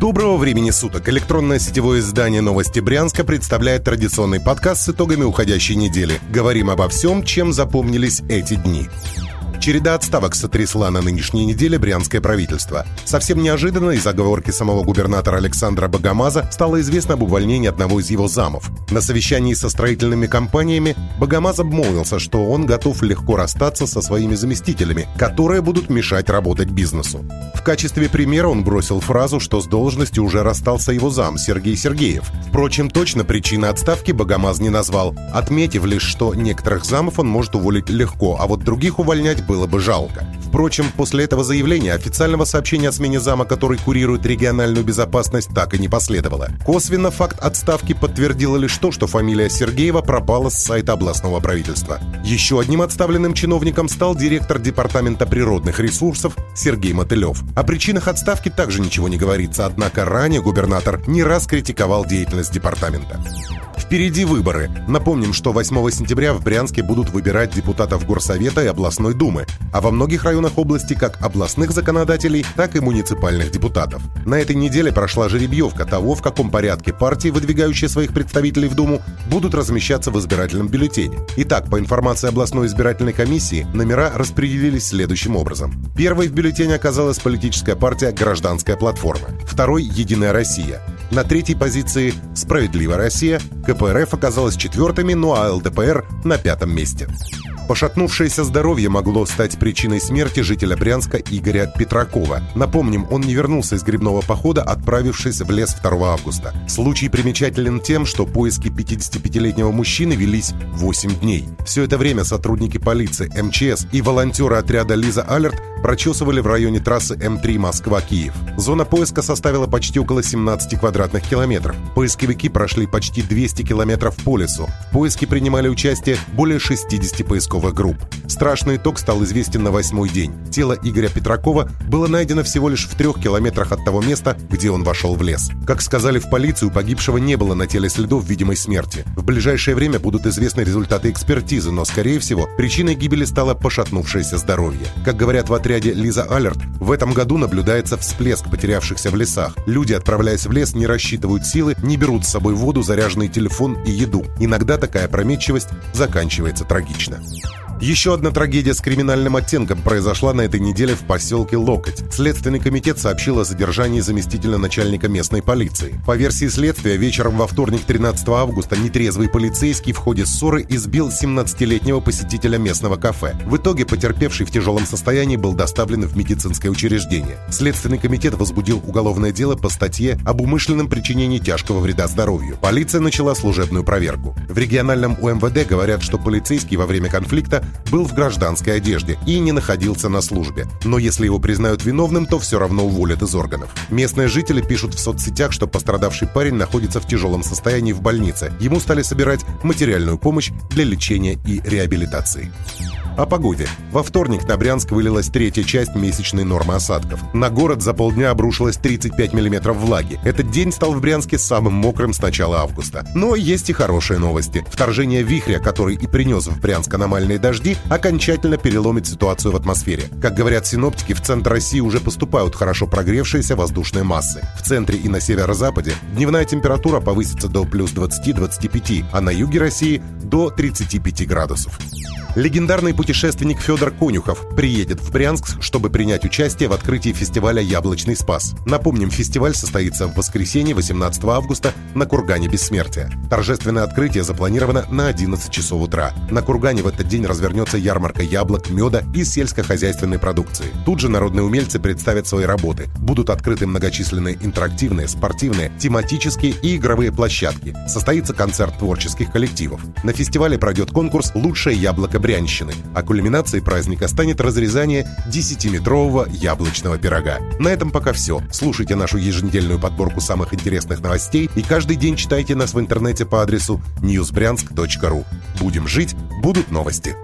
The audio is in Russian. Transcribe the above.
Доброго времени суток! Электронное сетевое издание «Новости Брянска» представляет традиционный подкаст с итогами уходящей недели. Говорим обо всем, чем запомнились эти дни. Череда отставок сотрясла на нынешней неделе брянское правительство. Совсем неожиданно из оговорки самого губернатора Александра Богомаза стало известно об увольнении одного из его замов. На совещании со строительными компаниями Богомаз обмолвился, что он готов легко расстаться со своими заместителями, которые будут мешать работать бизнесу. В качестве примера он бросил фразу, что с должности уже расстался его зам Сергей Сергеев. Впрочем, точно причины отставки Богомаз не назвал, отметив лишь, что некоторых замов он может уволить легко, а вот других увольнять было бы жалко. Впрочем, после этого заявления официального сообщения о смене зама, который курирует региональную безопасность, так и не последовало. Косвенно факт отставки подтвердило лишь то, что фамилия Сергеева пропала с сайта областного правительства. Еще одним отставленным чиновником стал директор Департамента природных ресурсов Сергей Мотылев. О причинах отставки также ничего не говорится, однако ранее губернатор не раз критиковал деятельность департамента. Впереди выборы. Напомним, что 8 сентября в Брянске будут выбирать депутатов Горсовета и областной думы, а во многих районах области как областных законодателей, так и муниципальных депутатов. На этой неделе прошла жеребьевка того, в каком порядке партии, выдвигающие своих представителей в Думу, будут размещаться в избирательном бюллетене. Итак, по информации областной избирательной комиссии, номера распределились следующим образом. Первой в бюллетене оказалась политическая партия «Гражданская платформа», второй – «Единая Россия», на третьей позиции «Справедливая Россия», КПРФ оказалась четвертыми, ну а ЛДПР на пятом месте. Пошатнувшееся здоровье могло стать причиной смерти жителя Брянска Игоря Петракова. Напомним, он не вернулся из грибного похода, отправившись в лес 2 августа. Случай примечателен тем, что поиски 55-летнего мужчины велись 8 дней. Все это время сотрудники полиции, МЧС и волонтеры отряда «Лиза Алерт» прочесывали в районе трассы М3 Москва-Киев. Зона поиска составила почти около 17 квадратных километров. Поисковики прошли почти 200 километров по лесу. В поиске принимали участие более 60 поисковых групп. Страшный итог стал известен на восьмой день. Тело Игоря Петракова было найдено всего лишь в трех километрах от того места, где он вошел в лес. Как сказали в полицию, погибшего не было на теле следов видимой смерти. В ближайшее время будут известны результаты экспертизы, но, скорее всего, причиной гибели стало пошатнувшееся здоровье. Как говорят в отряде Лиза Алерт, в этом году наблюдается всплеск потерявшихся в лесах. Люди, отправляясь в лес, не рассчитывают силы, не берут с собой воду, заряженный телефон и еду. Иногда такая опрометчивость заканчивается трагично. Еще одна трагедия с криминальным оттенком произошла на этой неделе в поселке Локоть. Следственный комитет сообщил о задержании заместителя начальника местной полиции. По версии следствия, вечером во вторник 13 августа нетрезвый полицейский в ходе ссоры избил 17-летнего посетителя местного кафе. В итоге потерпевший в тяжелом состоянии был доставлен в медицинское учреждение. Следственный комитет возбудил уголовное дело по статье об умышленном причинении тяжкого вреда здоровью. Полиция начала служебную проверку. В региональном УМВД говорят, что полицейский во время конфликта был в гражданской одежде и не находился на службе. Но если его признают виновным, то все равно уволят из органов. Местные жители пишут в соцсетях, что пострадавший парень находится в тяжелом состоянии в больнице. Ему стали собирать материальную помощь для лечения и реабилитации. О погоде. Во вторник на Брянск вылилась третья часть месячной нормы осадков. На город за полдня обрушилось 35 миллиметров влаги. Этот день стал в Брянске самым мокрым с начала августа. Но есть и хорошие новости. Вторжение вихря, который и принес в Брянск аномальные дожди, окончательно переломит ситуацию в атмосфере. Как говорят синоптики, в центр России уже поступают хорошо прогревшиеся воздушные массы. В центре и на северо-западе дневная температура повысится до плюс 20-25, а на юге России до 35 градусов. Легендарный путешественник Федор Конюхов приедет в Брянск, чтобы принять участие в открытии фестиваля «Яблочный спас». Напомним, фестиваль состоится в воскресенье 18 августа на Кургане Бессмертия. Торжественное открытие запланировано на 11 часов утра. На Кургане в этот день развернется ярмарка яблок, меда и сельскохозяйственной продукции. Тут же народные умельцы представят свои работы. Будут открыты многочисленные интерактивные, спортивные, тематические и игровые площадки. Состоится концерт творческих коллективов. На фестивале пройдет конкурс «Лучшее яблоко Брянщины», а кульминацией праздника станет разрезание 10-метрового яблочного пирога. На этом пока все. Слушайте нашу еженедельную подборку самых интересных новостей и каждый день читайте нас в интернете по адресу newsbryansk.ru. Будем жить, будут новости.